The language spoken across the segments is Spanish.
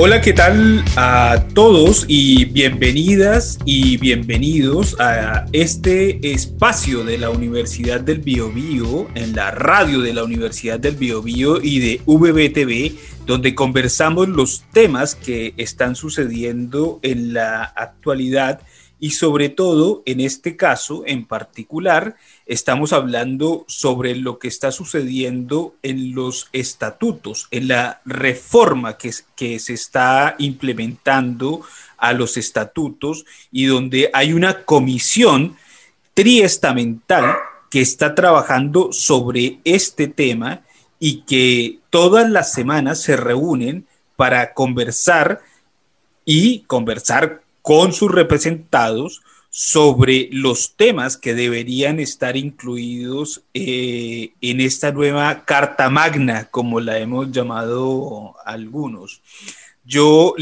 Hola, ¿qué tal a todos y bienvenidas y bienvenidos a este espacio de la Universidad del Biobío, en la radio de la Universidad del Biobío y de VBTV, donde conversamos los temas que están sucediendo en la actualidad y sobre todo, en este caso en particular, estamos hablando sobre lo que está sucediendo en los estatutos, en la reforma que, que se está implementando a los estatutos y donde hay una comisión triestamental que está trabajando sobre este tema y que todas las semanas se reúnen para conversar y conversar con sus representados sobre los temas que deberían estar incluidos eh, en esta nueva Carta Magna, como la hemos llamado algunos. Yo,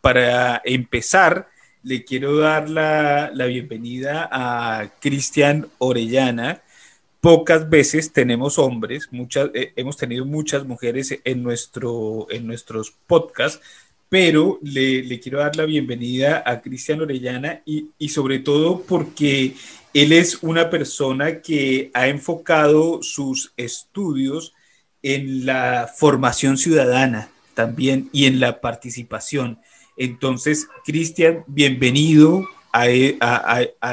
para empezar, le quiero dar la, la bienvenida a Cristian Orellana. Pocas veces tenemos hombres, muchas, eh, hemos tenido muchas mujeres en, nuestro, en nuestros podcasts, pero le, quiero dar la bienvenida a Cristian Orellana y, sobre todo porque él es una persona que ha enfocado sus estudios en la formación ciudadana también y en la participación. Entonces, Cristian, bienvenido a, e,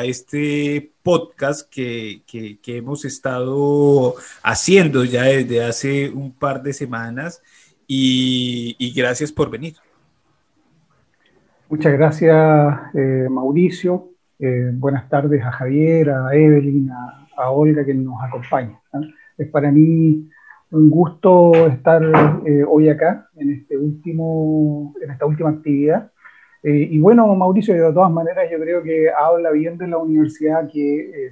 este podcast que, hemos estado haciendo ya desde hace un par de semanas y gracias por venir. Muchas gracias, eh, Mauricio. Eh, buenas tardes a Javier, a Evelyn, a, Olga que nos acompaña. Es para mí un gusto estar eh, hoy acá en, este último, en esta última actividad. y bueno, Mauricio, de todas maneras yo creo que habla bien de la universidad que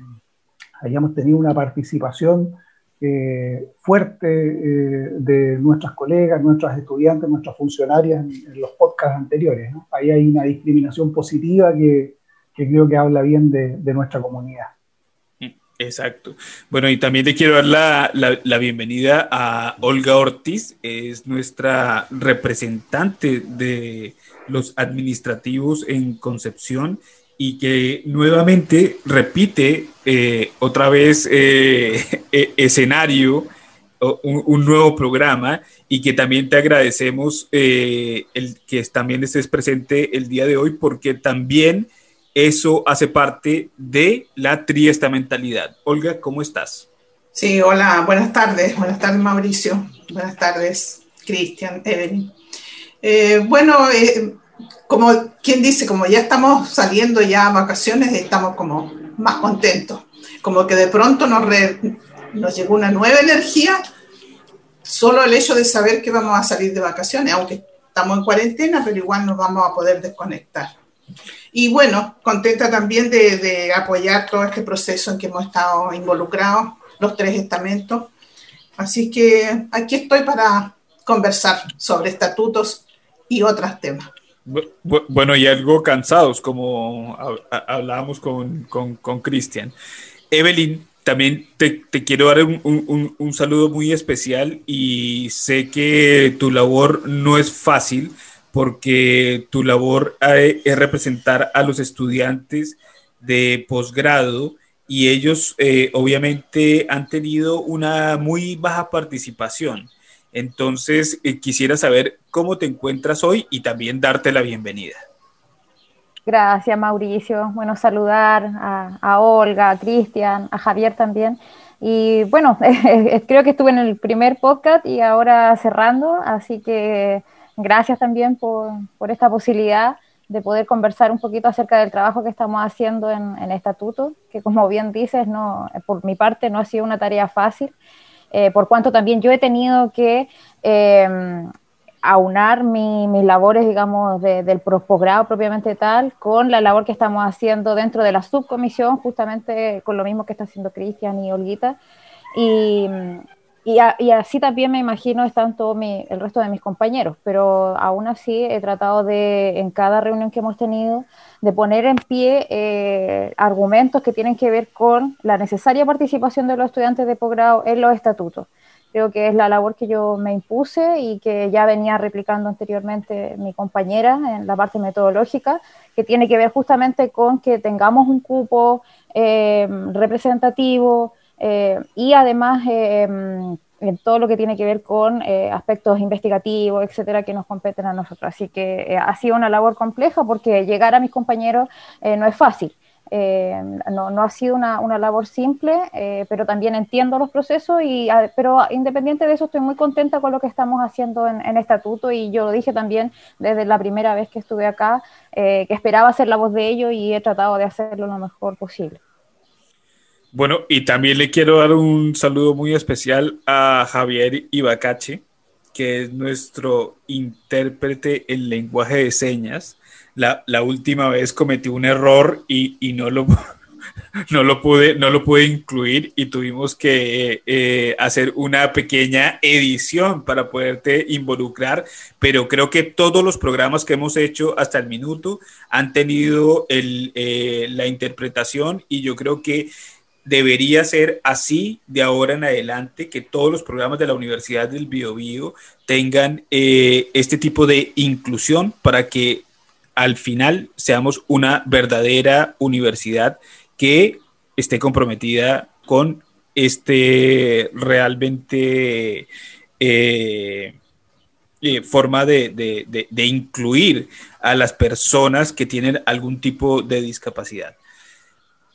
hayamos tenido una participación eh, fuerte eh, de nuestras colegas, nuestras estudiantes, nuestras funcionarias en, los podcasts anteriores. Ahí hay una discriminación positiva que, creo que habla bien de, nuestra comunidad. Exacto. Bueno, y también te quiero dar la, la, bienvenida a Olga Ortiz, es nuestra representante de los administrativos en Concepción y que nuevamente repite eh, otra vez eh, e-, escenario, un, nuevo programa y que también te agradecemos eh, el que también estés presente el día de hoy porque también eso hace parte de la triestamentalidad. Olga, ¿cómo estás? Sí, hola, buenas tardes, buenas tardes Mauricio, buenas tardes Cristian, Evelyn. bueno, como quien dice, como ya estamos saliendo ya a vacaciones, estamos como más contentos. Como que de pronto nos, nos llegó una nueva energía, solo el hecho de saber que vamos a salir de vacaciones, aunque estamos en cuarentena, pero igual nos vamos a poder desconectar. Y bueno, contenta también de apoyar todo este proceso en que hemos estado involucrados, los tres estamentos. Así que aquí estoy para conversar sobre estatutos y otros temas. Bueno, y algo cansados, como hablábamos con Cristian. Con, Evelyn, también te, quiero dar un, un, saludo muy especial y sé que tu labor no es fácil porque tu labor es representar a los estudiantes de posgrado y ellos eh, obviamente han tenido una muy baja participación. Entonces, eh, quisiera saber cómo te encuentras hoy y también darte la bienvenida. Gracias, Mauricio. Bueno, saludar a, Olga, a Cristian, a Javier también. Y bueno, creo que estuve en el primer podcast y ahora cerrando, así que gracias también por, esta posibilidad de poder conversar un poquito acerca del trabajo que estamos haciendo en, en Estatuto, que como bien dices, no, por mi parte no ha sido una tarea fácil. Eh, por cuanto también yo he tenido que em, aunar mis labores, digamos, del posgrado propiamente tal, con la labor que estamos haciendo dentro de la subcomisión, justamente con lo mismo que está haciendo Cristian y Olguita. Y, y, así también me imagino están todos el resto de mis compañeros, pero aún así he tratado de, en cada reunión que hemos tenido, de poner en pie eh, argumentos que tienen que ver con la necesaria participación de los estudiantes de posgrado en los estatutos. Creo que es la labor que yo me impuse y que ya venía replicando anteriormente mi compañera en la parte metodológica, que tiene que ver justamente con que tengamos un cupo eh, representativo eh, y además eh, en todo lo que tiene que ver con aspectos investigativos, etcétera, que nos competen a nosotros. Así que ha sido una labor compleja porque llegar a mis compañeros no es fácil. Eh, no, no, ha sido una, una labor simple, eh, pero también entiendo los procesos, y, pero independiente de eso estoy muy contenta con lo que estamos haciendo en, Estatuto y yo lo dije también desde la primera vez que estuve acá, eh, que esperaba ser la voz de ellos y he tratado de hacerlo lo mejor posible. Bueno, y también le quiero dar un saludo muy especial a Javier Ibacache, que es nuestro intérprete en lenguaje de señas. La, la última vez cometí un error y, y, no, lo, no, lo pude, no lo pude incluir y tuvimos que eh, hacer una pequeña edición para poderte involucrar, pero creo que todos los programas que hemos hecho hasta el minuto han tenido el, eh, la interpretación y yo creo que debería ser así de ahora en adelante, que todos los programas de la Universidad del Biobío tengan eh, este tipo de inclusión para que al final seamos una verdadera universidad que esté comprometida con este realmente eh, eh, forma de, incluir a las personas que tienen algún tipo de discapacidad.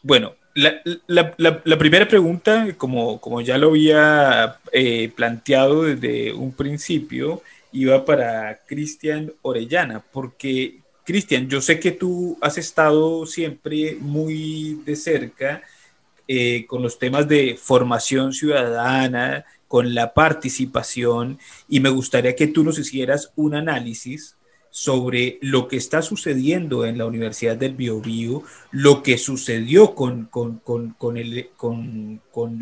Bueno, la, primera pregunta, como, como, ya lo había eh, planteado desde un principio, iba para Cristian Orellana, porque Cristian, yo sé que tú has estado siempre muy de cerca eh, con los temas de formación ciudadana, con la participación, y me gustaría que tú nos hicieras un análisis sobre lo que está sucediendo en la Universidad del Biobío, lo que sucedió con, con, con,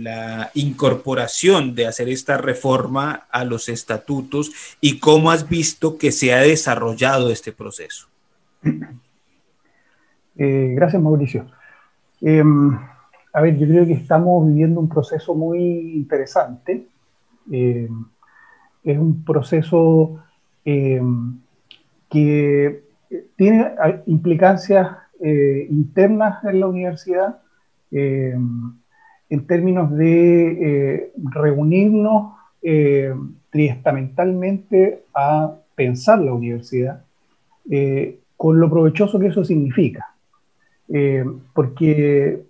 la incorporación de hacer esta reforma a los estatutos y cómo has visto que se ha desarrollado este proceso. Eh, gracias, Mauricio. Em, a ver, yo creo que estamos viviendo un proceso muy interesante. Em, es un proceso em, que tiene implicancias eh, internas en la universidad en términos de eh, reunirnos triestamentalmente a pensar la universidad con lo provechoso que eso significa. Eh, porque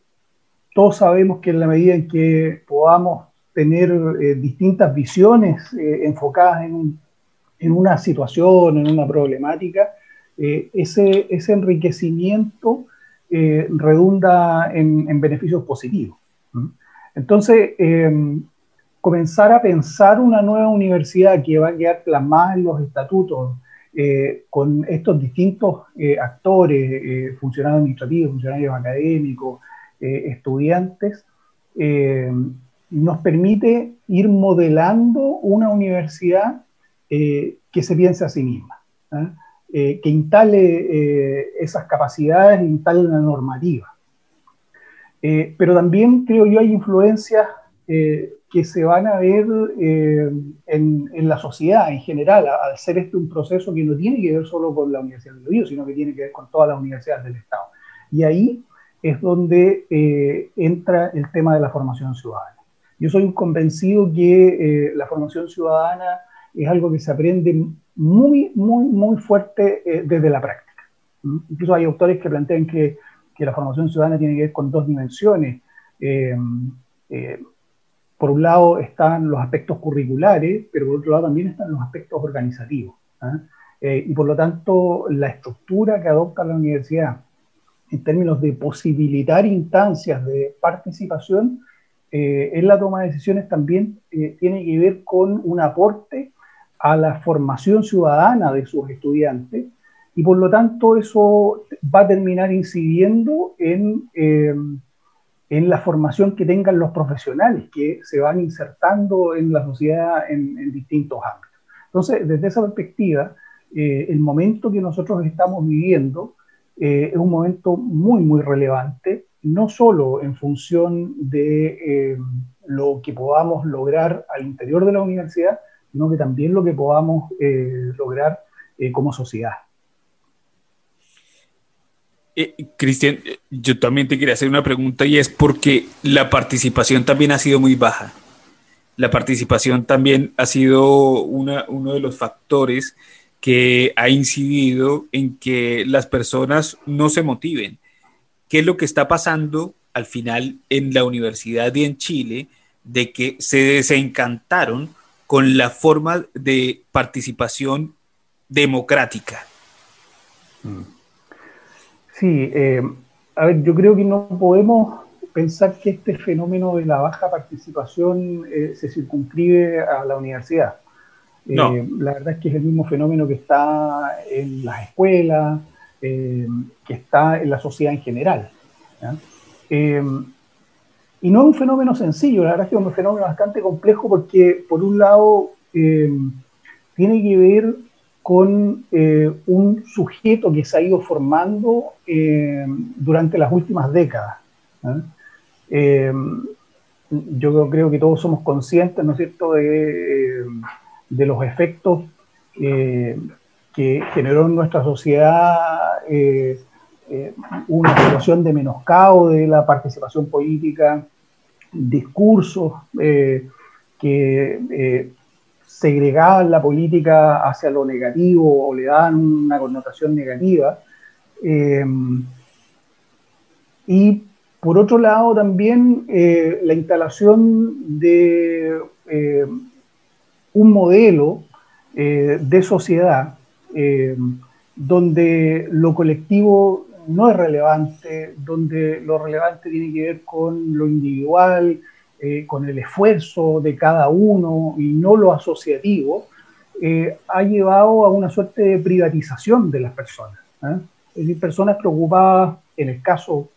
todos sabemos que en la medida en que podamos tener eh, distintas visiones eh, enfocadas en, en, una situación, en una problemática, ese, ese, enriquecimiento redunda en, en, beneficios positivos. Entonces, comenzar a pensar una nueva universidad que va a quedar plasmada en los estatutos, eh, con estos distintos eh, actores, eh, funcionarios administrativos, funcionarios académicos, estudiantes, nos permite ir modelando una universidad que se piense a sí misma, ¿ah? que instale esas capacidades, instale una normativa. pero también creo yo hay influencias que se van a ver eh, en, en, la sociedad en general, al ser este un proceso que no tiene que ver solo con la Universidad de Río, sino que tiene que ver con todas las universidades del Estado. Y ahí es donde eh, entra el tema de la formación ciudadana. Yo soy convencido que eh, la formación ciudadana es algo que se aprende muy, muy, muy fuerte desde la práctica. ¿Mm? Incluso hay autores que plantean que, que, la formación ciudadana tiene que ver con dos dimensiones por un lado están los aspectos curriculares, pero por otro lado también están los aspectos organizativos. ¿ah? Eh, y por lo tanto, la estructura que adopta la universidad en términos de posibilitar instancias de participación eh, en la toma de decisiones también eh, tiene que ver con un aporte a la formación ciudadana de sus estudiantes y por lo tanto eso va a terminar incidiendo en en la formación que tengan los profesionales que se van insertando en la sociedad en, distintos ámbitos. Entonces, desde esa perspectiva, eh, el momento que nosotros estamos viviendo eh, es un momento muy, muy relevante, no solo en función de eh, lo que podamos lograr al interior de la universidad, sino que también lo que podamos lograr como sociedad. Cristian, yo también te quería hacer una pregunta y es porque la participación también ha sido muy baja. La participación también ha sido uno de los factores que ha incidido en que las personas no se motiven. ¿Qué es lo que está pasando al final en la universidad y en Chile de que se desencantaron con la forma de participación democrática? Mm. Sí, eh, a ver, yo creo que no podemos pensar que este fenómeno de la baja participación eh, se circunscribe a la universidad. Eh, la verdad es que es el mismo fenómeno que está en las escuelas, que está en la sociedad en general. Y no es un fenómeno sencillo, la verdad es que es un fenómeno bastante complejo porque, por un lado, tiene que ver con un sujeto que se ha ido formando durante las últimas décadas. yo creo que todos somos conscientes, ¿no es cierto?, de de los efectos eh, que generó en nuestra sociedad eh, eh, una situación de menoscabo de la participación política, discursos que segregaban la política hacia lo negativo o le daban una connotación negativa. y por otro lado también la instalación de un modelo eh, de sociedad eh, donde lo colectivo no es relevante, donde lo relevante tiene que ver con lo individual, eh, con el esfuerzo de cada uno y no lo asociativo, ha llevado a una suerte de privatización de las personas. Es decir, personas preocupadas, en el caso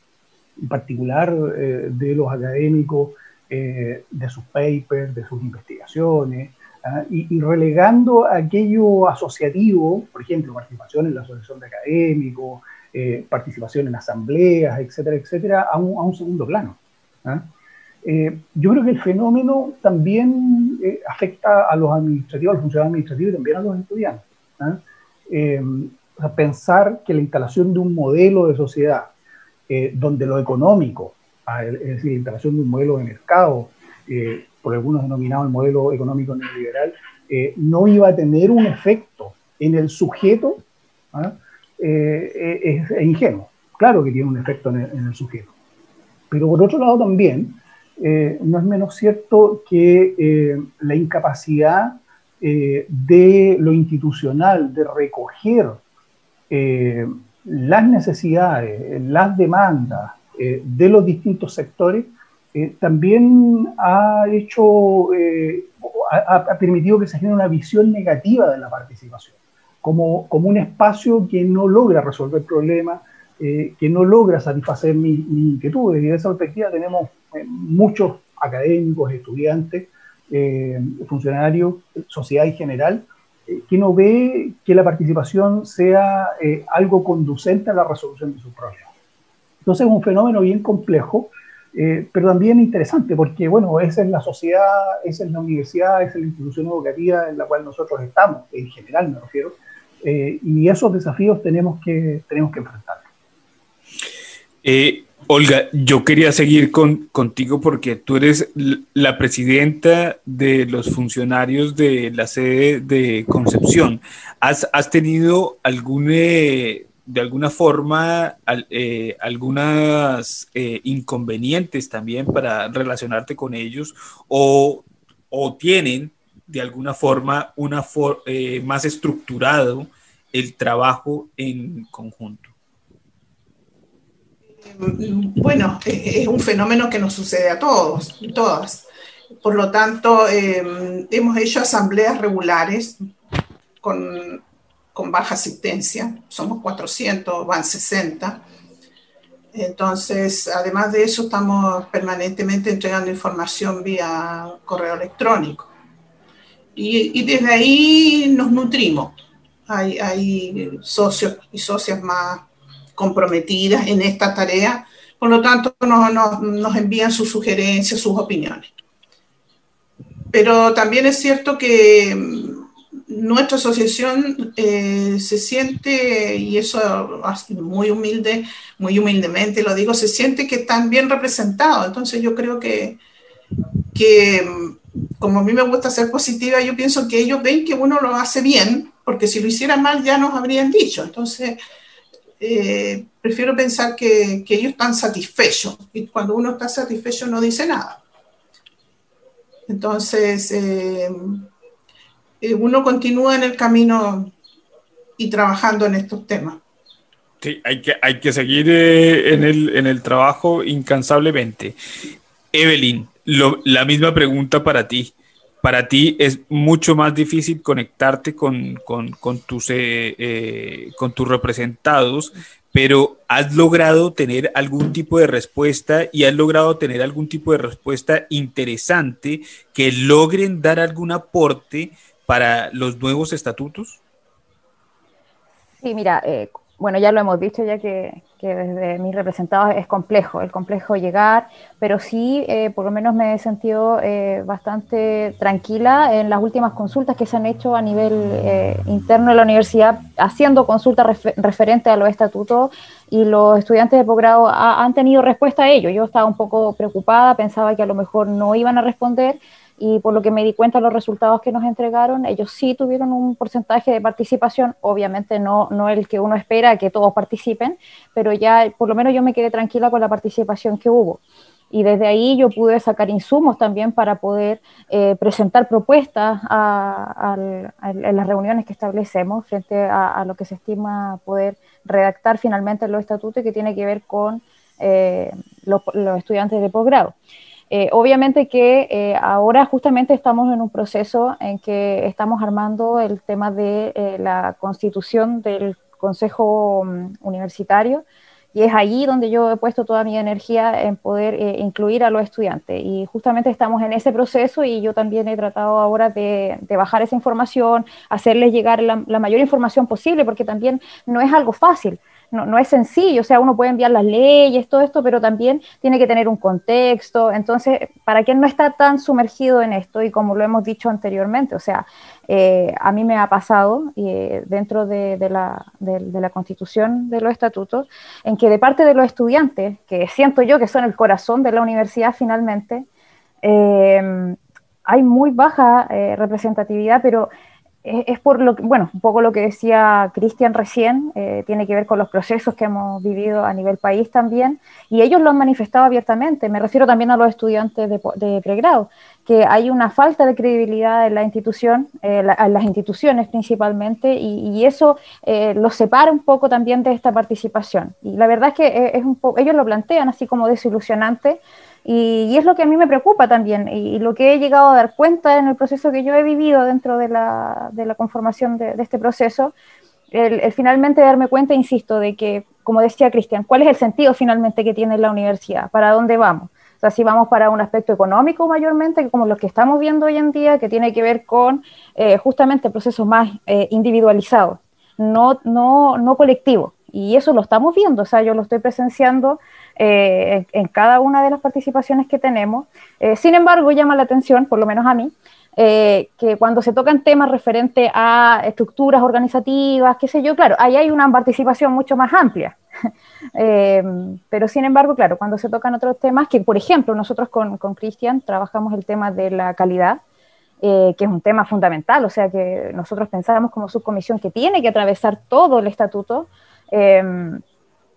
en particular de los académicos, de sus papers, de sus investigaciones, ¿ah? y, relegando aquello asociativo, por ejemplo, participación en la asociación de académicos, eh, participación en asambleas, etcétera, etcétera, a un, segundo plano. ¿ah? Eh, yo creo que el fenómeno también eh, afecta a los administrativos, a los funcionarios administrativos y también a los estudiantes. ¿ah? pensar que la instalación de un modelo de sociedad donde lo económico, es decir, la instalación de un modelo de mercado, por algunos denominado el modelo económico neoliberal, eh, no iba a tener un efecto en el sujeto, ¿ah? Eh, es, ingenuo. Claro que tiene un efecto en el, sujeto. Pero por otro lado también, eh, no es menos cierto que la incapacidad de lo institucional, de recoger las necesidades, las demandas de los distintos sectores, eh, también ha hecho, eh, ha, permitido que se genere una visión negativa de la participación, como, como un espacio que no logra resolver problemas, eh, que no logra satisfacer mis mi inquietudes. Y de esa perspectiva tenemos muchos académicos, estudiantes, funcionarios, sociedad en general, que no ve que la participación sea algo conducente a la resolución de sus problemas. Entonces es un fenómeno bien complejo eh, pero también interesante porque, bueno, esa es la sociedad, esa es la universidad, esa es la institución educativa en la cual nosotros estamos, en general me refiero, eh, y esos desafíos tenemos que, tenemos que enfrentarlos. Eh, Olga, yo quería seguir con, contigo porque tú eres la presidenta de los funcionarios de la sede de Concepción. ¿Has, has tenido algún de alguna forma eh, algunas eh, inconvenientes también para relacionarte con ellos o, tienen de alguna forma una eh, más estructurado el trabajo en conjunto? Bueno, es un fenómeno que nos sucede a todos, todas. Por lo tanto, hemos hecho asambleas regulares con baja asistencia, somos 400, van 60. Entonces, además de eso, estamos permanentemente entregando información vía correo electrónico. Y, desde ahí nos nutrimos. Hay, hay, socios y socias más comprometidas en esta tarea, por lo tanto nos, nos envían sus sugerencias, sus opiniones. pero también es cierto que mm, nuestra asociación eh, se siente, y eso muy humilde, muy humildemente lo digo, se siente que están bien representados. Entonces yo creo que, que mm, como a mí me gusta ser positiva, yo pienso que ellos ven que uno lo hace bien, porque si lo hiciera mal ya nos habrían dicho. Entonces, eh, prefiero pensar que, ellos están satisfechos y cuando uno está satisfecho no dice nada. Entonces, eh, eh, uno continúa en el camino y trabajando en estos temas. Sí, hay que, hay que seguir en, el, en el trabajo incansablemente. Evelyn, la misma pregunta para ti. Para ti es mucho más difícil conectarte con, con, tus, eh, eh, con tus representados, pero has logrado tener algún tipo de respuesta y has logrado tener algún tipo de respuesta interesante que logren dar algún aporte para los nuevos estatutos? Sí, mira, eh, bueno, ya lo hemos dicho, ya que, desde mis representados es complejo, el complejo llegar, pero sí, eh, por lo menos me he sentido eh, bastante tranquila en las últimas consultas que se han hecho a nivel eh, interno de la universidad, haciendo consultas referentes a los estatutos y los estudiantes de posgrado han tenido respuesta a ello. Yo estaba un poco preocupada, pensaba que a lo mejor no iban a responder y por lo que me di cuenta los resultados que nos entregaron, ellos sí tuvieron un porcentaje de participación, obviamente no, no el que uno espera que todos participen, pero ya por lo menos yo me quedé tranquila con la participación que hubo. Y desde ahí yo pude sacar insumos también para poder eh, presentar propuestas en las reuniones que establecemos frente a, lo que se estima poder redactar finalmente los estatutos que tiene que ver con eh, los estudiantes de posgrado. Eh, obviamente que eh, ahora justamente estamos en un proceso en que estamos armando el tema de eh, la constitución del Consejo mm, Universitario y es allí donde yo he puesto toda mi energía en poder incluir a los estudiantes. Y justamente estamos en ese proceso y yo también he tratado ahora de, bajar esa información, hacerles llegar la, la mayor información posible, porque también no es algo fácil no, no, es sencillo, o sea, uno puede enviar las leyes, todo esto, pero también tiene que tener un contexto. Entonces, para quien no está tan sumergido en esto, y como lo hemos dicho anteriormente, o sea, eh, a mí me ha pasado eh, dentro de, la, de, la, constitución de los estatutos, en que de parte de los estudiantes, que siento yo que son el corazón de la universidad finalmente, eh, hay muy baja representatividad, pero es por lo bueno, un poco lo que decía Cristian recién, eh, tiene que ver con los procesos que hemos vivido a nivel país también, y ellos lo han manifestado abiertamente, me refiero también a los estudiantes de, pregrado, que hay una falta de credibilidad en la institución, eh, las instituciones principalmente, y, eso eh, los separa un poco también de esta participación. Y la verdad es que un ellos lo plantean así como desilusionante, y, es lo que a mí me preocupa también y, lo que he llegado a dar cuenta en el proceso que yo he vivido dentro de la, de la conformación de, este proceso, el, finalmente darme cuenta, insisto, de que, como decía Cristian, ¿cuál es el sentido finalmente que tiene la universidad? ¿Para dónde vamos? O sea, si vamos para un aspecto económico mayormente, como los que estamos viendo hoy en día, que tiene que ver con eh, justamente procesos más eh, individualizados, no, no, no colectivos. Y eso lo estamos viendo, o sea, yo lo estoy presenciando eh, en, cada una de las participaciones que tenemos. Eh, sin embargo, llama la atención, por lo menos a mí, eh, que cuando se tocan temas referentes a estructuras organizativas, qué sé yo, claro, ahí hay una participación mucho más amplia. pero sin embargo, claro, cuando se tocan otros temas, que por ejemplo nosotros con Cristian trabajamos el tema de la calidad, que es un tema fundamental, o sea que nosotros pensamos como subcomisión que tiene que atravesar todo el estatuto,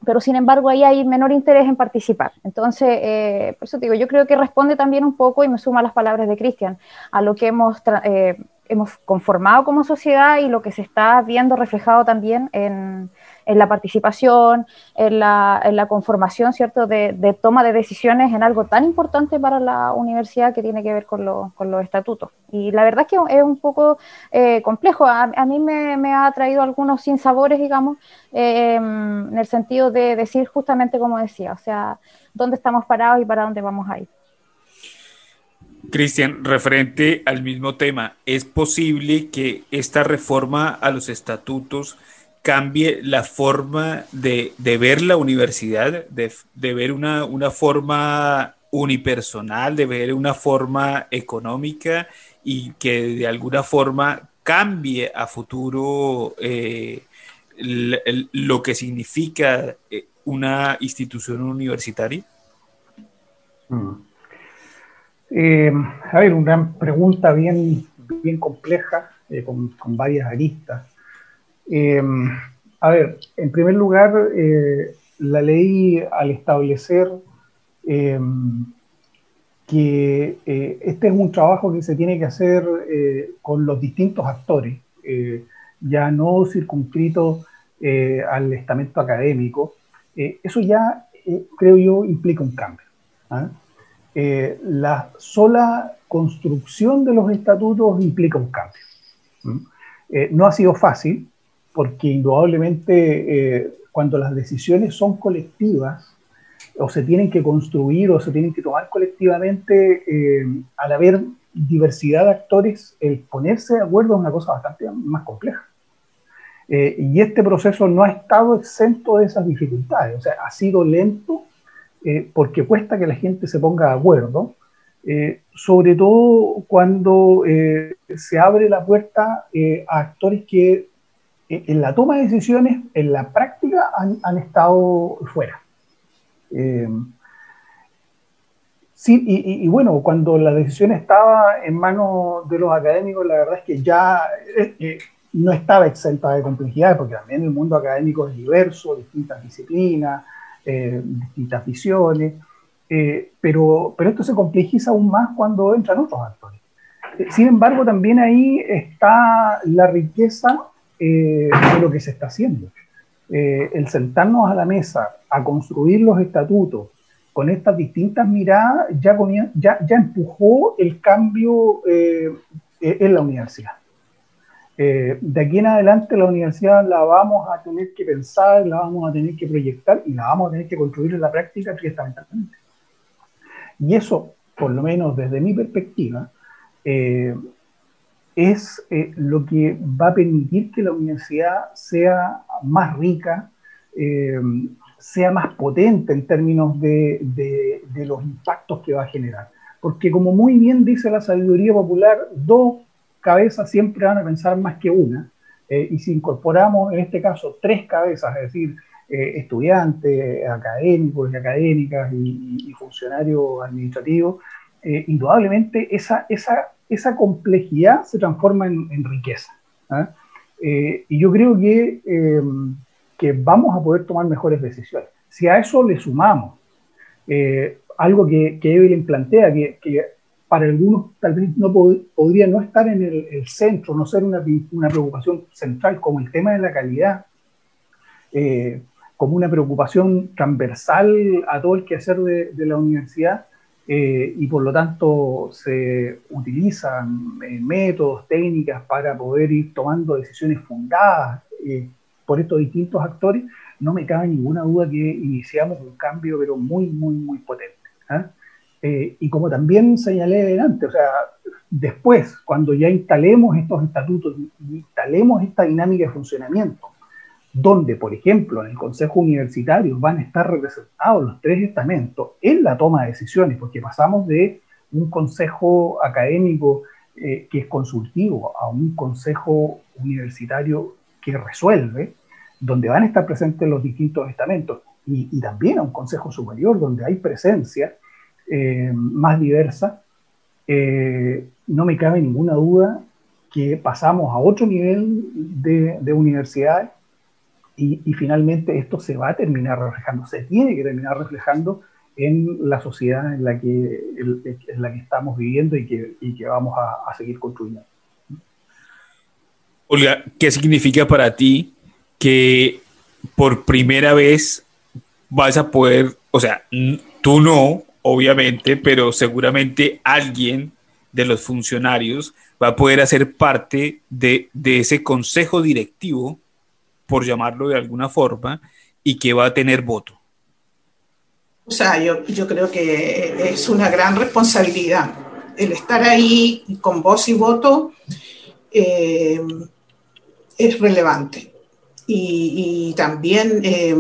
pero sin embargo ahí hay menor interés en participar. Entonces, eh, por eso digo, yo creo que responde también un poco, y me suma las palabras de Cristian, a lo que hemos, eh, hemos conformado como sociedad y lo que se está viendo reflejado también en, en la participación, en la, en la conformación, ¿cierto?, de, de, toma de decisiones en algo tan importante para la universidad que tiene que ver con, con los estatutos. Y la verdad es que es un poco eh, complejo. A, mí me, me, ha traído algunos sinsabores, digamos, eh, en el sentido de decir justamente como decía, o sea, dónde estamos parados y para dónde vamos a ir. Cristian, referente al mismo tema, ¿es posible que esta reforma a los estatutos cambie la forma de, ver la universidad, de, ver una, forma unipersonal, de ver una forma económica y que de alguna forma cambie a futuro eh, lo que significa eh, una institución universitaria? Mm. Eh, a ver, una pregunta bien, bien compleja, con, con, varias aristas. A ver, en primer lugar, la ley al establecer que eh, este es un trabajo que se tiene que hacer eh, con los distintos actores, eh, ya no circunscrito al estamento académico. eso ya, creo yo, implica un cambio. ¿ah? la sola construcción de los estatutos implica un cambio. no ha sido fácil, porque indudablemente cuando las decisiones son colectivas, o se tienen que construir o se tienen que tomar colectivamente, eh, al haber diversidad de actores, el ponerse de acuerdo es una cosa bastante más compleja. Eh, y este proceso no ha estado exento de esas dificultades, o sea, ha sido lento eh, porque cuesta que la gente se ponga de acuerdo, sobre todo cuando se abre la puerta a actores que en la toma de decisiones, en la práctica, han, estado fuera. Eh, sí, y, bueno, cuando la decisión estaba en manos de los académicos, la verdad es que ya eh, eh, no estaba exenta de complejidades, porque también el mundo académico es diverso, distintas disciplinas, distintas visiones, pero, pero esto se complejiza aún más cuando entran otros actores. Sin embargo, también ahí está la riqueza de lo que se está haciendo. Eh, el sentarnos a la mesa a construir los estatutos con estas distintas miradas ya, empujó el cambio eh, en la universidad. Eh, de aquí en adelante la universidad la vamos a tener que pensar, la vamos a tener que proyectar y la vamos a tener que construir en la práctica triestamentalmente. Y eso, por lo menos desde mi perspectiva, es eh, lo que va a permitir que la universidad sea más rica, eh, sea más potente en términos de, los impactos que va a generar. Porque como muy bien dice la sabiduría popular, dos cabezas siempre van a pensar más que una. Eh, y si incorporamos en este caso tres cabezas, es decir, estudiantes, académicos y académicas y, funcionarios administrativos, indudablemente esa, esa esa complejidad se transforma en, riqueza. ¿ah? Eh, y yo creo que, eh, que, vamos a poder tomar mejores decisiones. Si a eso le sumamos eh, algo que, que, Evelyn plantea, que, para algunos tal vez no podría no estar en el, centro, no ser una, una, preocupación central como el tema de la calidad, como una preocupación transversal a todo el quehacer de la universidad, eh, y por lo tanto se utilizan eh, métodos, técnicas para poder ir tomando decisiones fundadas eh, por estos distintos actores, no me cabe ninguna duda que iniciamos un cambio, pero muy, muy, muy potente. ¿ah? y como también señalé adelante, o sea, después, cuando ya instalemos estos estatutos, instalemos esta dinámica de funcionamiento, donde, por ejemplo, en el Consejo Universitario van a estar representados los tres estamentos en la toma de decisiones, porque pasamos de un consejo académico eh, que es consultivo a un consejo universitario que resuelve, donde van a estar presentes los distintos estamentos, y, también a un consejo superior donde hay presencia eh, más diversa, eh, no me cabe ninguna duda que pasamos a otro nivel de, de universidades y, finalmente esto se va a terminar reflejando, se tiene que terminar reflejando en la sociedad en la que, en la que estamos viviendo y que, y que vamos a, a, seguir construyendo. Olga, ¿qué significa para ti que por primera vez vas a poder, o sea, tú no, obviamente, pero seguramente alguien de los funcionarios va a poder hacer parte de, de ese consejo directivo por llamarlo de alguna forma, y que va a tener voto? O sea, yo, yo creo que es una gran responsabilidad el estar ahí con voz y voto eh, es relevante. Y, también, eh,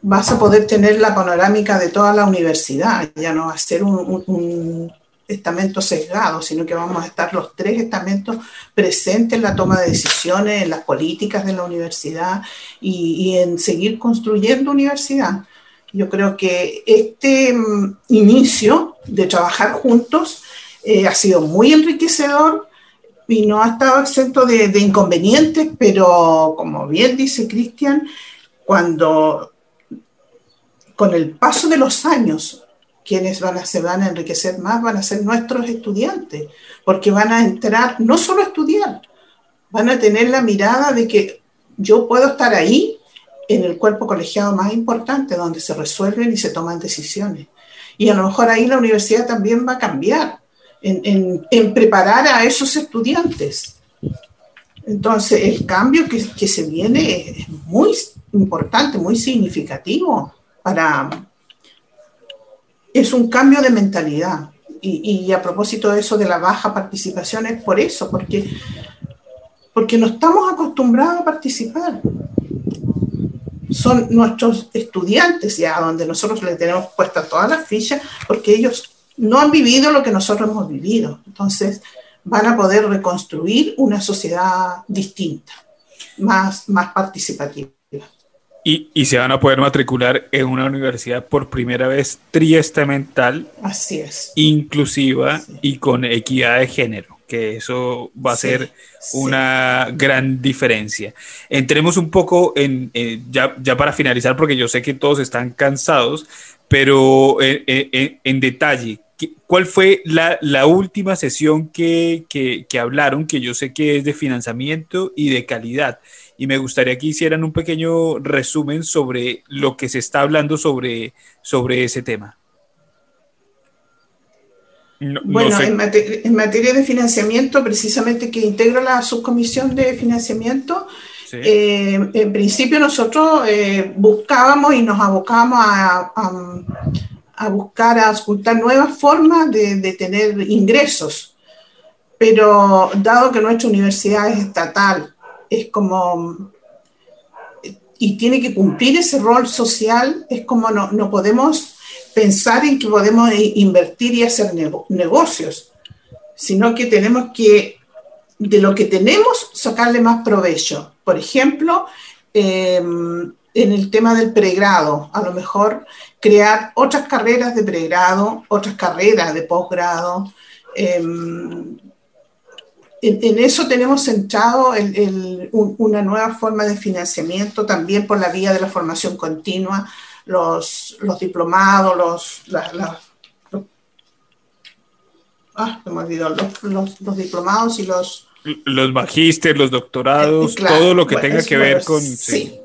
vas a poder tener la panorámica de toda la universidad, ya no va a ser un, estamento sesgado, sino que vamos a estar los tres estamentos presentes en la toma de decisiones, en las políticas de la universidad y, en seguir construyendo universidad. Yo creo que este mm, inicio de trabajar juntos eh, ha sido muy enriquecedor y no ha estado exento de, de inconvenientes, pero como bien dice Cristian, cuando con el paso de los años, quienes van a, se van a enriquecer más van a ser nuestros estudiantes, porque van a entrar no solo a estudiar, van a tener la mirada de que yo puedo estar ahí en el cuerpo colegiado más importante, donde se resuelven y se toman decisiones. Y a lo mejor ahí la universidad también va a cambiar en, en, preparar a esos estudiantes. Entonces, el cambio que, que se viene es muy importante, muy significativo es un cambio de mentalidad. Y, a propósito de eso de la baja participación es por eso, porque, porque no estamos acostumbrados a participar. Son nuestros estudiantes ya donde nosotros les tenemos puestas todas las fichas, porque ellos no han vivido lo que nosotros hemos vivido. Entonces van a poder reconstruir una sociedad distinta, más, más participativa. Y, se van a poder matricular en una universidad por primera vez triestamental. Así es. Inclusiva y con equidad de género, que eso va a ser una gran diferencia. Entremos un poco en, ya, para finalizar, porque yo sé que todos están cansados, pero eh, eh, en, detalle, ¿cuál fue la, última sesión que, que hablaron, que yo sé que es de financiamiento y de calidad? Y me gustaría que hicieran un pequeño resumen sobre lo que se está hablando sobre, sobre ese tema. bueno, en, materia, de financiamiento, precisamente que integro la subcomisión de financiamiento, eh, en principio nosotros eh, buscábamos y nos abocábamos a, a, buscar, a ocultar nuevas formas de, de, tener ingresos. Pero dado que nuestra universidad es estatal es como, y tiene que cumplir ese rol social, es como no, no podemos pensar en que podemos invertir y hacer negocios, sino que tenemos que, de lo que tenemos, sacarle más provecho. Por ejemplo, em, en el tema del pregrado, a lo mejor crear otras carreras de pregrado, otras carreras de posgrado, em, en, eso tenemos centrado una nueva forma de financiamiento también por la vía de la formación continua, los, los diplomados, los, ah, los, los, diplomados y los... Los magísteres, los doctorados, todo lo que tenga que ver con... Sí.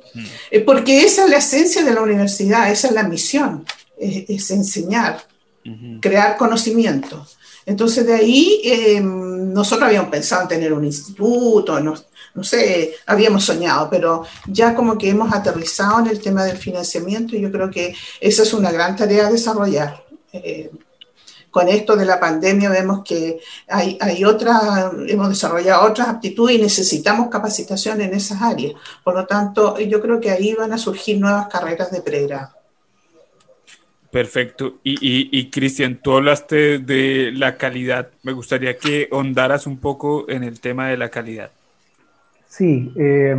Eh, porque esa es la esencia de la universidad, esa es la misión, es, enseñar, crear conocimiento. Entonces de ahí eh, nosotros habíamos pensado en tener un instituto, no, no, sé, habíamos soñado, pero ya como que hemos aterrizado en el tema del financiamiento y yo creo que esa es una gran tarea a desarrollar. Eh, con esto de la pandemia vemos que hay, hay otras, hemos desarrollado otras aptitudes y necesitamos capacitación en esas áreas. Por lo tanto, yo creo que ahí van a surgir nuevas carreras de pregrado. Perfecto. Y, y, Cristian, tú hablaste de la calidad. Me gustaría que ondaras un poco en el tema de la calidad. Sí, eh,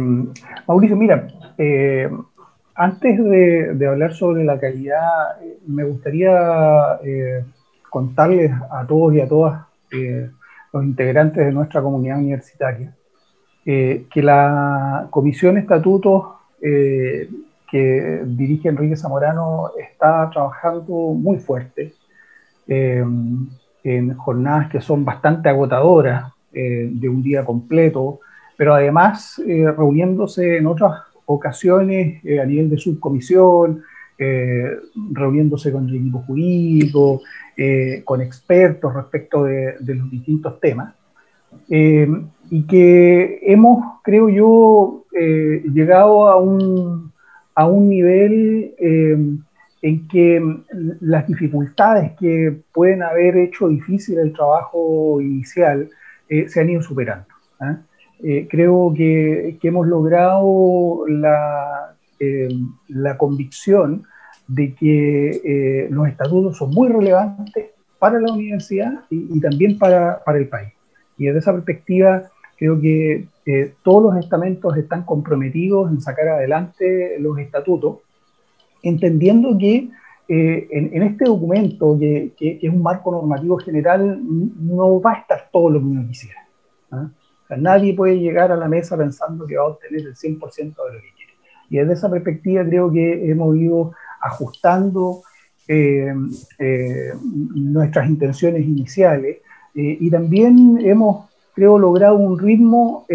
Mauricio, mira, eh, antes de, hablar sobre la calidad, eh, me gustaría contarles a todos y a todas los integrantes de nuestra comunidad universitaria que la Comisión Estatutos que dirige Enrique Zamorano está trabajando muy fuerte eh, en jornadas que son bastante agotadoras eh, de un día completo, pero además eh, reuniéndose en otras ocasiones a nivel de subcomisión, reuniéndose con el equipo jurídico, con expertos respecto de, de los distintos temas. y que hemos, creo yo, llegado a un, a un nivel eh, en que las dificultades que pueden haber hecho difícil el trabajo inicial eh, se han ido superando. ¿ah? Eh, creo que, hemos logrado la, la convicción de que los estatutos son muy relevantes para la universidad y, también para, para, el país. Y desde esa perspectiva, creo que todos los estamentos están comprometidos en sacar adelante los estatutos, entendiendo que eh, en, este documento, que, es un marco normativo general, no va a estar todo lo que uno quisiera. ¿ah? nadie puede llegar a la mesa pensando que va a obtener el 100% de lo que quiere. Y desde esa perspectiva creo que hemos ido ajustando eh, eh, nuestras intenciones iniciales y también hemos, creo, logrado un ritmo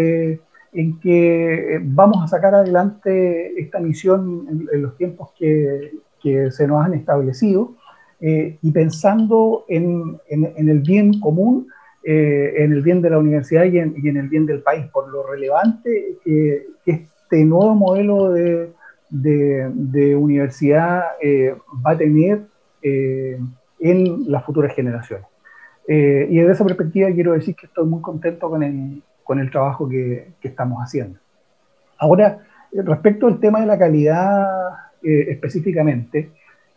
en que vamos a sacar adelante esta misión en los tiempos que, se nos han establecido eh, y pensando en, el bien común, eh, en el bien de la universidad y en, el bien del país, por lo relevante que, este nuevo modelo de, universidad eh, va a tener en las futuras generaciones. Y desde esa perspectiva quiero decir que estoy muy contento con el, con el trabajo que, que estamos haciendo. Ahora, respecto al tema de la calidad eh, específicamente,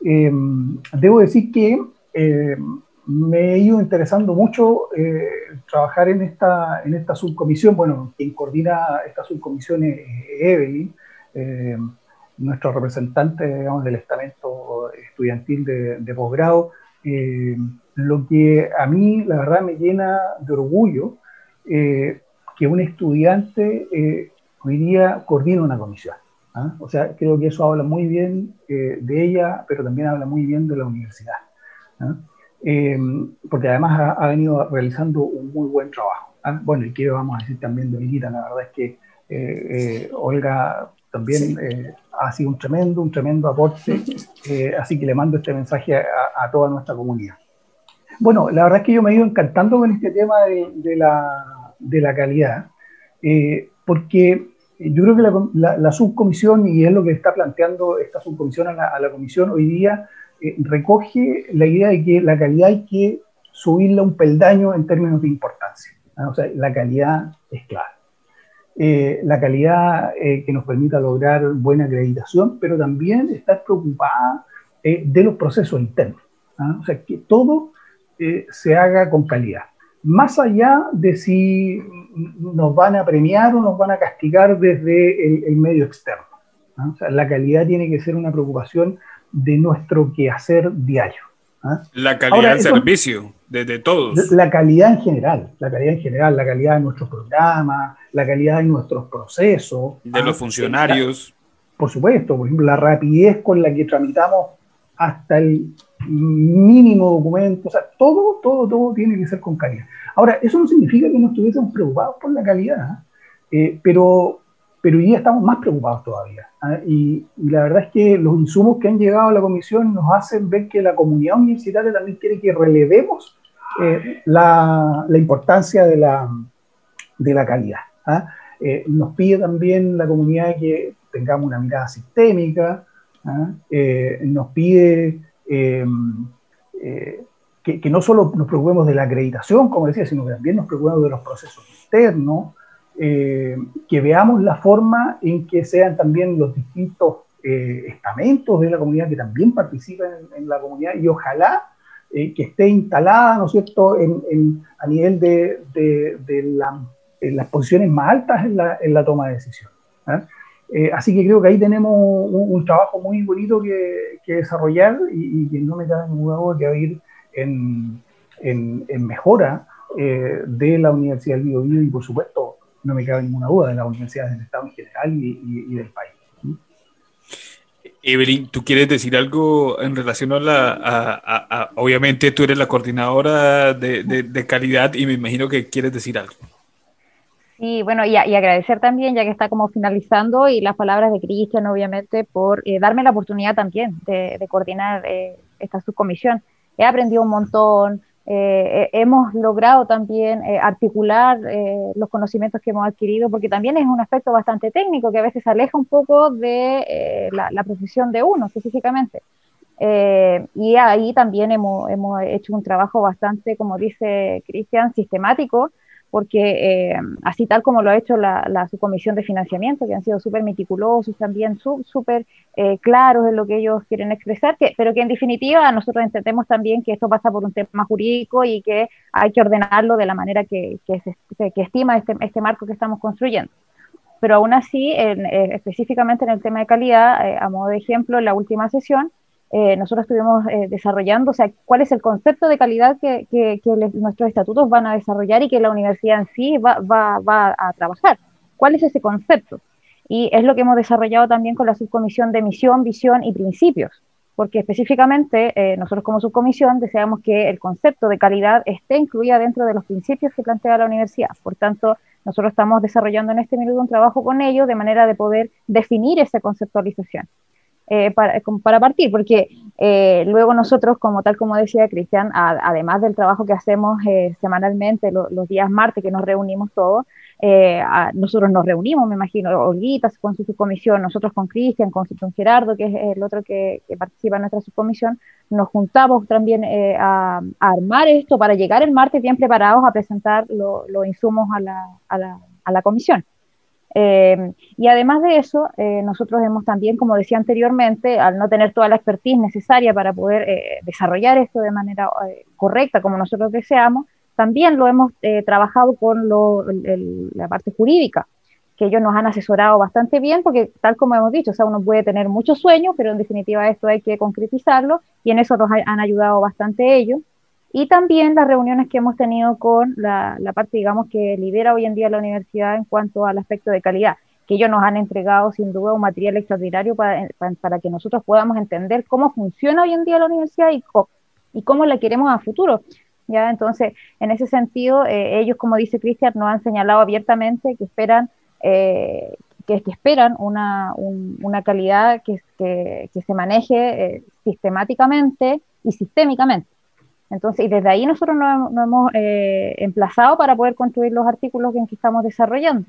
em, debo decir que em, me he ido interesando mucho eh, trabajar en esta, en esta subcomisión. Bueno, quien coordina esta subcomisión es Evelyn, em, nuestro representante del estamento estudiantil de, posgrado. Lo que a mí, la verdad, me llena de orgullo eh, que un estudiante hoy día coordine una comisión. ¿ah? O sea, creo que eso habla muy bien eh, de ella, pero también habla muy bien de la universidad. ¿ah? Eh, porque además ha, venido realizando un muy buen trabajo. ¿ah? Bueno, y que vamos a decir también de Olguita, la verdad es que eh, Olga también ha sido un tremendo, un tremendo aporte, así que le mando este mensaje a, toda nuestra comunidad. Bueno, la verdad es que yo me he ido encantando con este tema de, la, de la, calidad, porque yo creo que la, subcomisión, y es lo que está planteando esta subcomisión a la, comisión hoy día, eh, recoge la idea de que la calidad hay que subirla un peldaño en términos de importancia. O sea, la calidad es clave. Eh, la calidad eh, que nos permita lograr buena acreditación, pero también estar preocupada de los procesos internos. O sea, que todo se haga con calidad más allá de si nos van a premiar o nos van a castigar desde el, medio externo. O sea, la calidad tiene que ser una preocupación de nuestro quehacer diario. ¿ah? La calidad del servicio, de, todos. La calidad en general, la calidad en general, la calidad de nuestros programas, la calidad de nuestros procesos. De los ¿ah? funcionarios. Por supuesto, por ejemplo, la rapidez con la que tramitamos hasta el mínimo documento, o sea, todo, todo, todo tiene que ser con calidad. Ahora, eso no significa que no estuviésemos preocupados por la calidad, eh, pero, pero hoy día estamos más preocupados todavía. ¿ah? Y, la verdad es que los insumos que han llegado a la comisión nos hacen ver que la comunidad universitaria también quiere que relevemos eh, la, la, importancia de la, de la calidad. ¿ah? Eh, nos pide también la comunidad que tengamos una mirada sistémica, ¿ah? nos pide que, no solo nos preocupemos de la acreditación, como decía, sino que también nos preocupemos de los procesos internos, eh, que veamos la forma en que sean también los distintos eh, estamentos de la comunidad que también participan en, la comunidad y ojalá eh, que esté instalada, ¿no es cierto?, en, a nivel de, las posiciones más altas en la, en la toma de decisiones. Así que creo que ahí tenemos un, trabajo muy bonito que, desarrollar y, que no me cabe ninguna duda que va a ir en, mejora eh, de la Universidad del Bio, y, por supuesto, no me cabe ninguna duda, de las universidades del Estado en general y, del país. Evelyn, ¿tú quieres decir algo en relación a la... obviamente tú eres la coordinadora de, calidad y me imagino que quieres decir algo. Sí, bueno, y, agradecer también, ya que está como finalizando, y las palabras de Cristian, obviamente, por eh, darme la oportunidad también de, coordinar eh, esta subcomisión he aprendido un montón, eh, hemos logrado también eh, articular eh, los conocimientos que hemos adquirido, porque también es un aspecto bastante técnico que a veces aleja un poco de la, profesión de uno específicamente. y ahí también hemos, hemos, hecho un trabajo bastante, como dice Cristian, sistemático porque eh, así tal como lo ha hecho la, subcomisión de financiamiento, que han sido súper meticulosos, también súper eh, claros en lo que ellos quieren expresar, que, pero que en definitiva nosotros entendemos también que esto pasa por un tema jurídico y que hay que ordenarlo de la manera que, que, se, que estima este, este, marco que estamos construyendo. Pero aún así, eh, específicamente en el tema de calidad, a modo de ejemplo, en la última sesión, eh, nosotros estuvimos eh, desarrollando, o sea, cuál es el concepto de calidad que, nuestros estatutos van a desarrollar y que la universidad en sí va, a trabajar. ¿Cuál es ese concepto? Y es lo que hemos desarrollado también con la subcomisión de misión, visión y principios, porque específicamente eh, nosotros como subcomisión deseamos que el concepto de calidad esté incluida dentro de los principios que plantea la universidad. Por tanto, nosotros estamos desarrollando en este minuto un trabajo con ellos de manera de poder definir esa conceptualización. Eh, para, para, partir, porque eh, luego nosotros, como tal como decía Cristian, además del trabajo que hacemos eh, semanalmente, los días martes que nos reunimos todos, nosotros nos reunimos, me imagino, Olguita con su subcomisión, nosotros con Cristian, con, Gerardo, que es el otro que, participa en nuestra subcomisión, nos juntamos también a, armar esto para llegar el martes bien preparados a presentar los insumos a la, a la, a la comisión. Eh, y además de eso, eh, nosotros hemos también, como decía anteriormente, al no tener toda la expertise necesaria para poder eh, desarrollar esto de manera correcta como nosotros deseamos, también lo hemos trabajado con la parte jurídica, que ellos nos han asesorado bastante bien, porque tal como hemos dicho, o sea, uno puede tener muchos sueños, pero en definitiva esto hay que concretizarlo, y en eso nos han ayudado bastante ellos y también las reuniones que hemos tenido con la, parte, digamos, que lidera hoy en día la universidad en cuanto al aspecto de calidad, que ellos nos han entregado sin duda un material extraordinario para, para, que nosotros podamos entender cómo funciona hoy en día la universidad y, y cómo la queremos a futuro. ¿ya? Entonces, en ese sentido, eh, ellos, como dice Cristian, nos han señalado abiertamente que esperan eh, que, esperan una, una calidad que, que, se maneje eh, sistemáticamente y sistémicamente. Entonces, y desde ahí nosotros nos, hemos eh, emplazado para poder construir los artículos en que estamos desarrollando.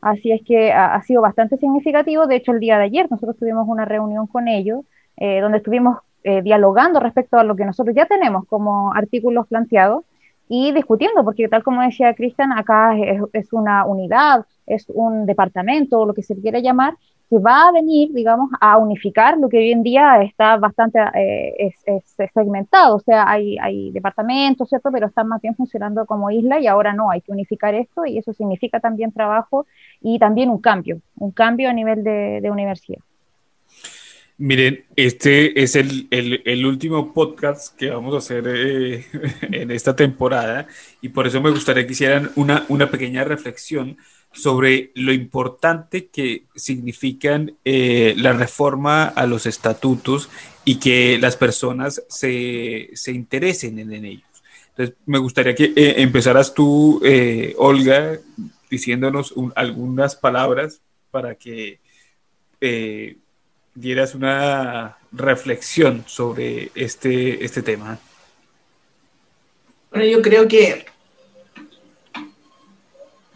Así es que ha, sido bastante significativo. De hecho, el día de ayer nosotros tuvimos una reunión con ellos, eh, donde estuvimos eh, dialogando respecto a lo que nosotros ya tenemos como artículos planteados y discutiendo, porque tal como decía Cristian, acá es, una unidad, es un departamento, lo que se quiera llamar, que va a venir, digamos, a unificar lo que hoy en día está bastante eh, segmentado, o sea, hay, hay departamentos, ¿cierto? Pero están más bien funcionando como isla y ahora no, hay que unificar esto y eso significa también trabajo y también un cambio, un cambio a nivel de, universidad. Miren, este es el, el, último podcast que vamos a hacer eh, en esta temporada y por eso me gustaría que hicieran una, una pequeña reflexión sobre lo importante que significan eh, la reforma a los estatutos y que las personas se, interesen en, ellos. Entonces, me gustaría que eh, empezaras tú, eh, Olga, diciéndonos algunas palabras para que dieras una reflexión sobre este, este tema. Bueno, yo creo que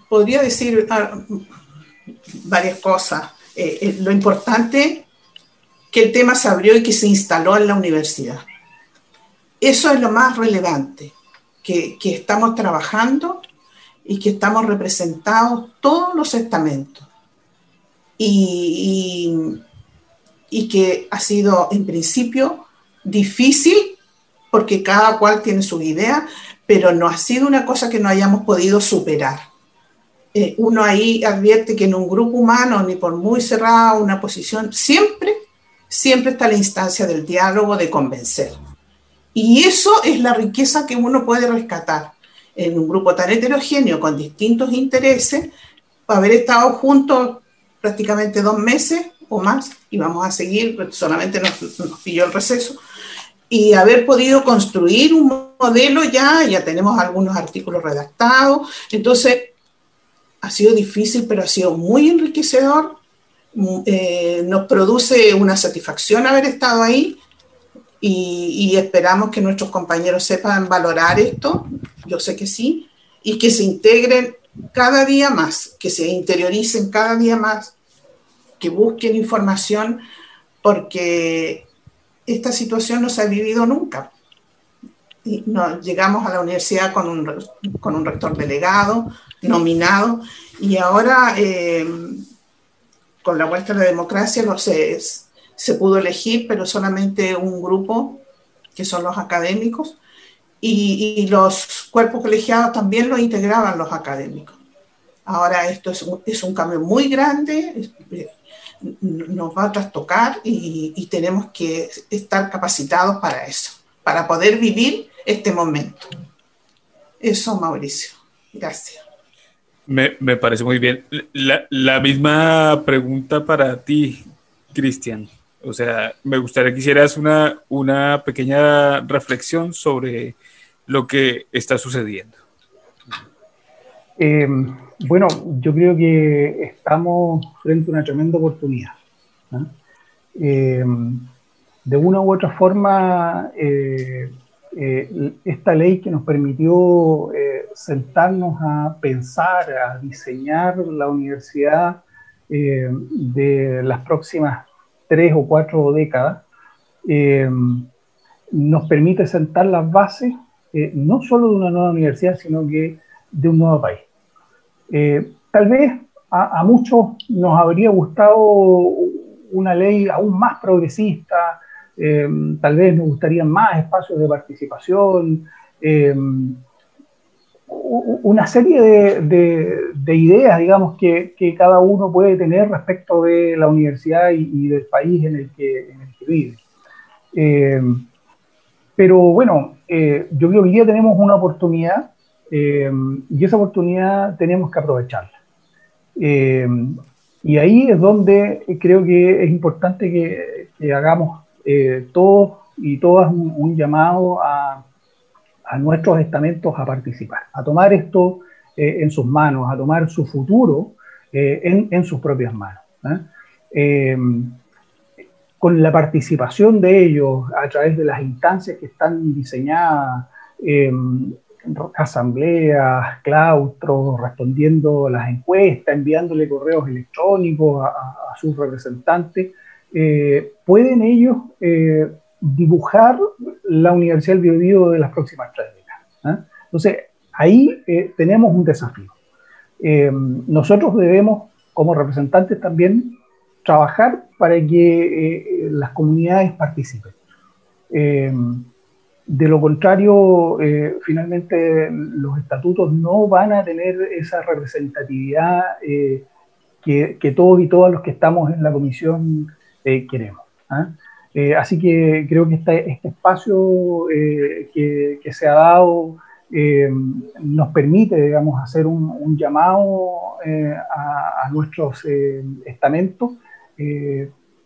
podría decir ah, varias cosas. Eh, eh, lo importante que el tema se abrió y que se instaló en la universidad. Eso es lo más relevante, que, estamos trabajando y que estamos representados todos los estamentos. Y, y, y, que ha sido en principio difícil porque cada cual tiene su idea, pero no ha sido una cosa que no hayamos podido superar. Eh, uno ahí advierte que en un grupo humano, ni por muy cerrada una posición, siempre, siempre está la instancia del diálogo, de convencer. Y eso es la riqueza que uno puede rescatar en un grupo tan heterogéneo, con distintos intereses, haber estado juntos prácticamente dos meses o más, y vamos a seguir, solamente nos, nos pilló el receso, y haber podido construir un modelo ya, ya tenemos algunos artículos redactados, entonces ha sido difícil, pero ha sido muy enriquecedor. Mm, eh, nos produce una satisfacción haber estado ahí y, esperamos que nuestros compañeros sepan valorar esto, yo sé que sí, y que se integren cada día más, que se interioricen cada día más, que busquen información, porque esta situación no se ha vivido nunca. Y llegamos a la universidad con un, con un rector delegado, nominado, y ahora eh, con la vuelta a la democracia no se, se pudo elegir, pero solamente un grupo, que son los académicos, y, los cuerpos colegiados también lo integraban los académicos. Ahora esto es un, es un cambio muy grande, nos va a trastocar y tenemos que estar capacitados para eso, para poder vivir este momento. Eso, Mauricio. Gracias. Me, me parece muy bien. La, la, misma pregunta para ti, Cristian. O sea, me gustaría que hicieras una, una pequeña reflexión sobre lo que está sucediendo. Eh, bueno, yo creo que estamos frente a una tremenda oportunidad. Eh, de una u otra forma, eh, eh, esta ley que nos permitió sentarnos a pensar, a diseñar la universidad de las próximas tres o cuatro décadas, nos permite sentar las bases no solo de una nueva universidad, sino que de un nuevo país. Eh, tal vez a, muchos nos habría gustado una ley aún más progresista, eh, tal vez nos gustarían más espacios de participación, eh, una serie de, ideas, digamos, que, cada uno puede tener respecto de la universidad y, del país en el que, en el que vive. pero bueno, yo creo que hoy día tenemos una oportunidad eh, y esa oportunidad tenemos que aprovecharla. Eh, y ahí es donde creo que es importante que, hagamos eh, todos y todas un, llamado a, nuestros estamentos a participar, a tomar esto en sus manos, a tomar su futuro en, en, sus propias manos. con la participación de ellos a través de las instancias que están diseñadas, asambleas, claustros, respondiendo a las encuestas, enviándole correos electrónicos a, sus representantes, eh, pueden ellos eh, dibujar la Universidad del de las próximas tres décadas. ¿ah? Entonces, ahí eh, tenemos un desafío. nosotros debemos, como representantes también, trabajar para que las comunidades participen. De lo contrario, eh, finalmente los estatutos no van a tener esa representatividad eh, que, todos y todas los que estamos en la comisión eh, queremos. ¿ah? así que creo que este, este espacio que, se ha dado nos permite, digamos, hacer un, llamado a, nuestros estamentos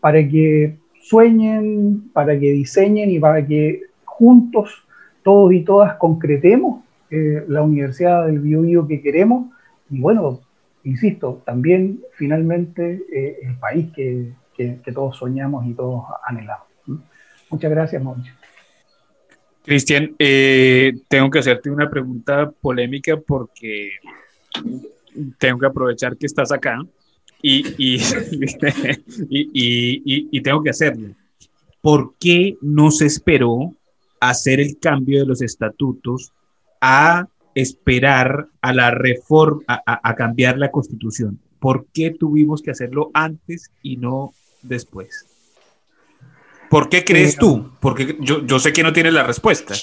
para que sueñen, para que diseñen y para que juntos, todos y todas, concretemos eh, la Universidad del Biobío que queremos y bueno, insisto, también finalmente eh, el país que, que, todos soñamos y todos anhelamos. Muchas gracias, Mauricio. Cristian, eh, tengo que hacerte una pregunta polémica porque tengo que aprovechar que estás acá y, y, y, y tengo que hacerlo. ¿Por qué no se esperó hacer el cambio de los estatutos a esperar a la reforma, a, cambiar la constitución? ¿Por qué tuvimos que hacerlo antes y no después? ¿Por qué crees tú? Porque yo, yo sé que no tienes la respuesta,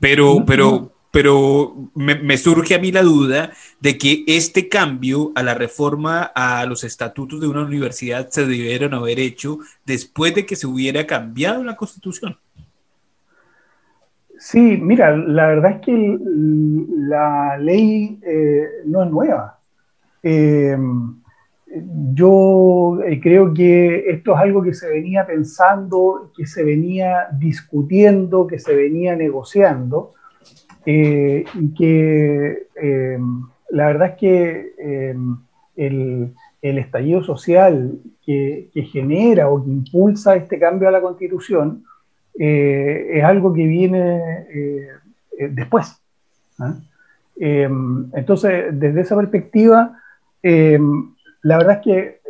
pero, pero, pero me, me, surge a mí la duda de que este cambio a la reforma a los estatutos de una universidad se debieron haber hecho después de que se hubiera cambiado la constitución. Sí, mira, la verdad es que la ley eh, no es nueva. Eh, yo eh, creo que esto es algo que se venía pensando, que se venía discutiendo, que se venía negociando, y que la verdad es que el, estallido social que, que genera o que impulsa este cambio a la constitución, eh, es algo que viene eh, eh, después. ¿ah? entonces, desde esa perspectiva, la verdad es que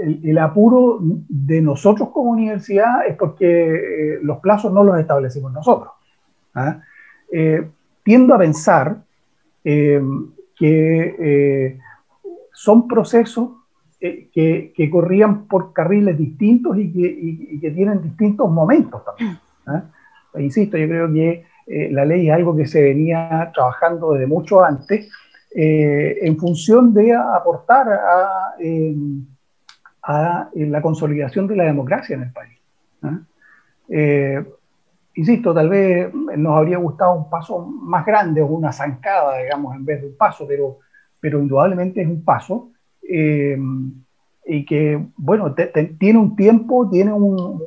el, apuro de nosotros como universidad es porque los plazos no los establecimos nosotros. ¿ah? tiendo a pensar que son procesos que, que, corrían por carriles distintos y que, y, que tienen distintos momentos también. Insisto, yo creo que la ley es algo que se venía trabajando desde mucho antes eh, en función de aportar a, em, a, la consolidación de la democracia en el país. Eh, insisto, tal vez nos habría gustado un paso más grande o una zancada, digamos, en vez de un paso, pero, pero indudablemente es un paso em, y que, bueno, tiene un tiempo, tiene un,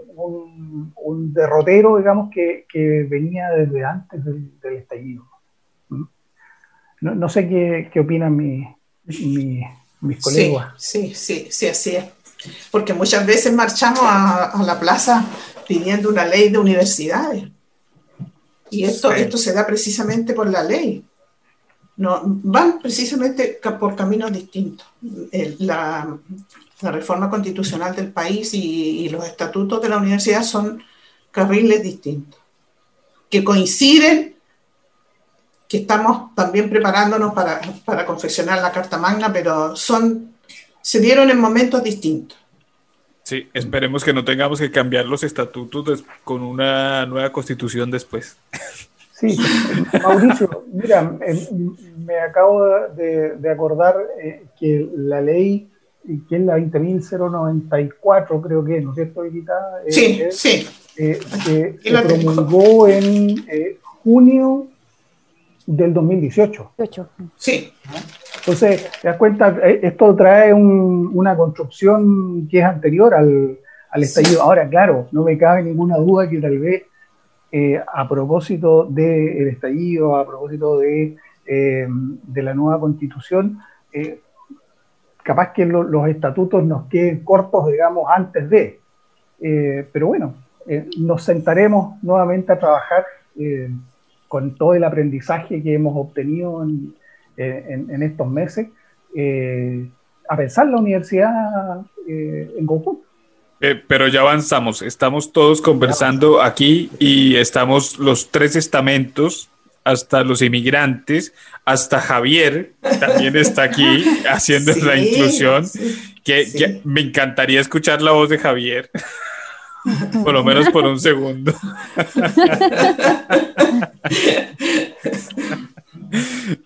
un, derrotero, digamos, que, que, venía desde antes del, del estallido. No, sé qué, qué opinan mis colegas. Sí, sí, sí, así es. Porque muchas veces marchamos a, la plaza pidiendo una ley de universidades. Y esto, esto se da precisamente por la ley. No, van precisamente por caminos distintos. la, reforma constitucional del país y, y, los estatutos de la universidad son carriles distintos, que coinciden que estamos también preparándonos para, para confeccionar la Carta Magna, pero son, se dieron en momentos distintos. Sí, esperemos que no tengamos que cambiar los estatutos con una nueva constitución después. Sí, Mauricio, mira, me acabo de, de acordar eh, que la ley, que es la 20.094, creo que, ¿no es cierto, Evita? Eh, sí, sí. Eh, que se promulgó en junio del 2018. Sí. Entonces, te das cuenta, eh, esto trae una construcción que es anterior al, al estallido. Ahora, claro, no me cabe ninguna duda que tal vez eh, a propósito del estallido, a propósito de, eh, de la nueva constitución, capaz que los estatutos nos queden cortos, digamos, antes de. pero bueno, nos sentaremos nuevamente a trabajar con todo el aprendizaje que hemos obtenido en, en, estos meses, eh, a pensar la universidad eh, en conjunto. Eh, pero ya avanzamos, estamos todos conversando aquí y estamos los tres estamentos, hasta los inmigrantes, hasta Javier también está aquí haciendo la inclusión, que, me encantaría escuchar la voz de Javier. Por lo menos por un segundo.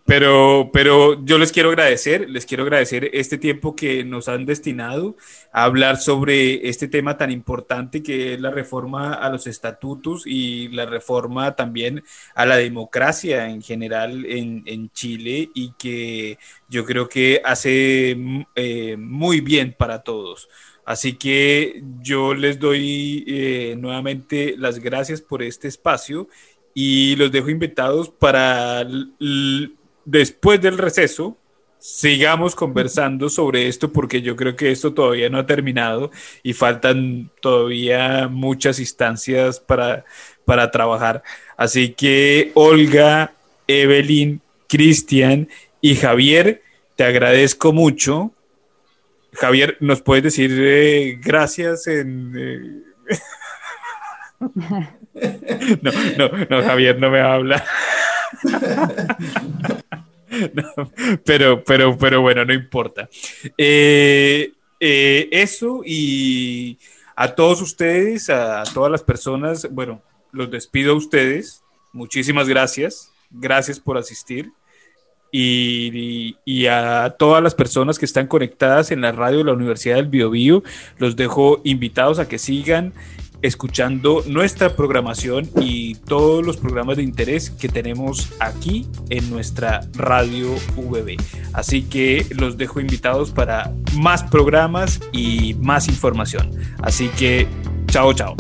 Pero, pero yo les quiero agradecer, les quiero agradecer este tiempo que nos han destinado a hablar sobre este tema tan importante que es la reforma a los estatutos y la reforma también a la democracia en general en, en Chile y que yo creo que hace eh, muy bien para todos. Así que yo les doy eh, nuevamente las gracias por este espacio y los dejo invitados para después del receso sigamos conversando sobre esto porque yo creo que esto todavía no ha terminado y faltan todavía muchas instancias para, para trabajar. Así que Olga, Evelyn, Cristian y Javier, te agradezco mucho Javier, ¿nos puedes decir eh, gracias en... Eh? no, no, no, Javier no me va a hablar. pero, pero, pero bueno, no importa. Eh, eso y a todos ustedes, a todas las personas, bueno, los despido a ustedes. Muchísimas gracias. Gracias por asistir y, a todas las personas que están conectadas en la radio de la Universidad del Biobío, los dejo invitados a que sigan escuchando nuestra programación y todos los programas de interés que tenemos aquí en nuestra radio VB. Así que los dejo invitados para más programas y más información. Así que, chao, chao.